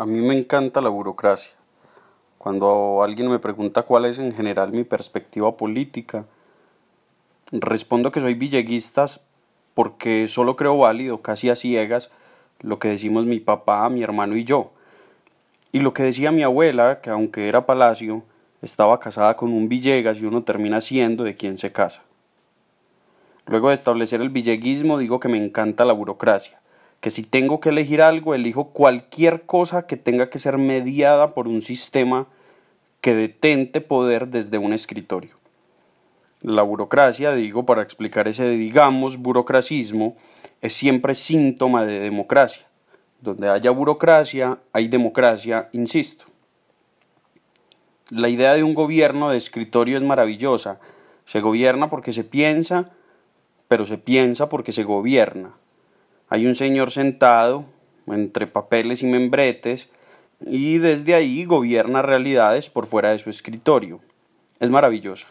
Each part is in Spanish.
A mí me encanta la burocracia. Cuando alguien me pregunta cuál es en general mi perspectiva política, respondo que soy villeguista porque solo creo válido, casi a ciegas, lo que decimos mi papá, mi hermano y yo. Y lo que decía mi abuela, que aunque era palacio, estaba casada con un Villegas y uno termina siendo de quien se casa. Luego de establecer el villeguismo digo que me encanta la burocracia que si tengo que elegir algo, elijo cualquier cosa que tenga que ser mediada por un sistema que detente poder desde un escritorio. La burocracia, digo, para explicar ese, digamos, burocracismo, es siempre síntoma de democracia. Donde haya burocracia, hay democracia, insisto. La idea de un gobierno de escritorio es maravillosa. Se gobierna porque se piensa, pero se piensa porque se gobierna. Hay un señor sentado entre papeles y membretes y desde ahí gobierna realidades por fuera de su escritorio. Es maravillosa.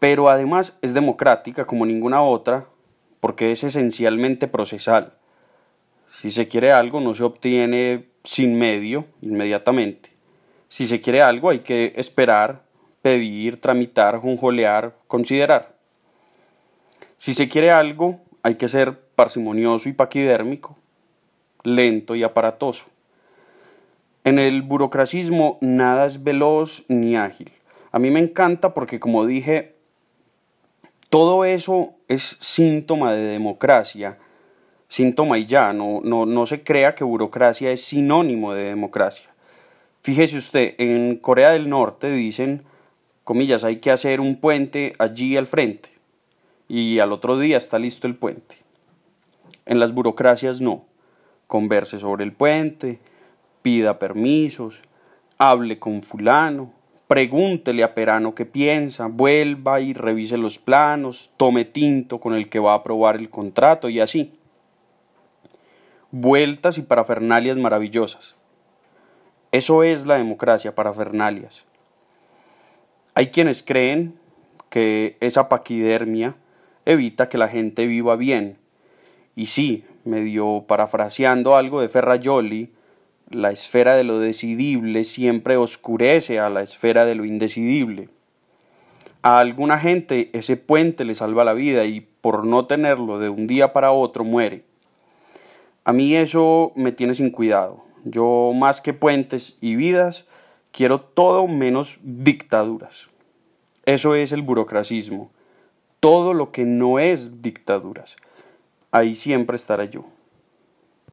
Pero además es democrática como ninguna otra porque es esencialmente procesal. Si se quiere algo no se obtiene sin medio, inmediatamente. Si se quiere algo hay que esperar, pedir, tramitar, junjolear, considerar. Si se quiere algo hay que ser parsimonioso y paquidérmico, lento y aparatoso. En el burocracismo nada es veloz ni ágil. A mí me encanta porque, como dije, todo eso es síntoma de democracia, síntoma y ya, no, no, no se crea que burocracia es sinónimo de democracia. Fíjese usted, en Corea del Norte dicen, comillas, hay que hacer un puente allí al frente y al otro día está listo el puente. En las burocracias no. Converse sobre el puente, pida permisos, hable con fulano, pregúntele a Perano qué piensa, vuelva y revise los planos, tome tinto con el que va a aprobar el contrato y así. Vueltas y parafernalias maravillosas. Eso es la democracia, parafernalias. Hay quienes creen que esa paquidermia evita que la gente viva bien y sí, medio parafraseando algo de Ferrajoli, la esfera de lo decidible siempre oscurece a la esfera de lo indecidible. A alguna gente ese puente le salva la vida y por no tenerlo de un día para otro muere. A mí eso me tiene sin cuidado. Yo más que puentes y vidas quiero todo menos dictaduras. Eso es el burocracismo. Todo lo que no es dictaduras ahí siempre estaré yo.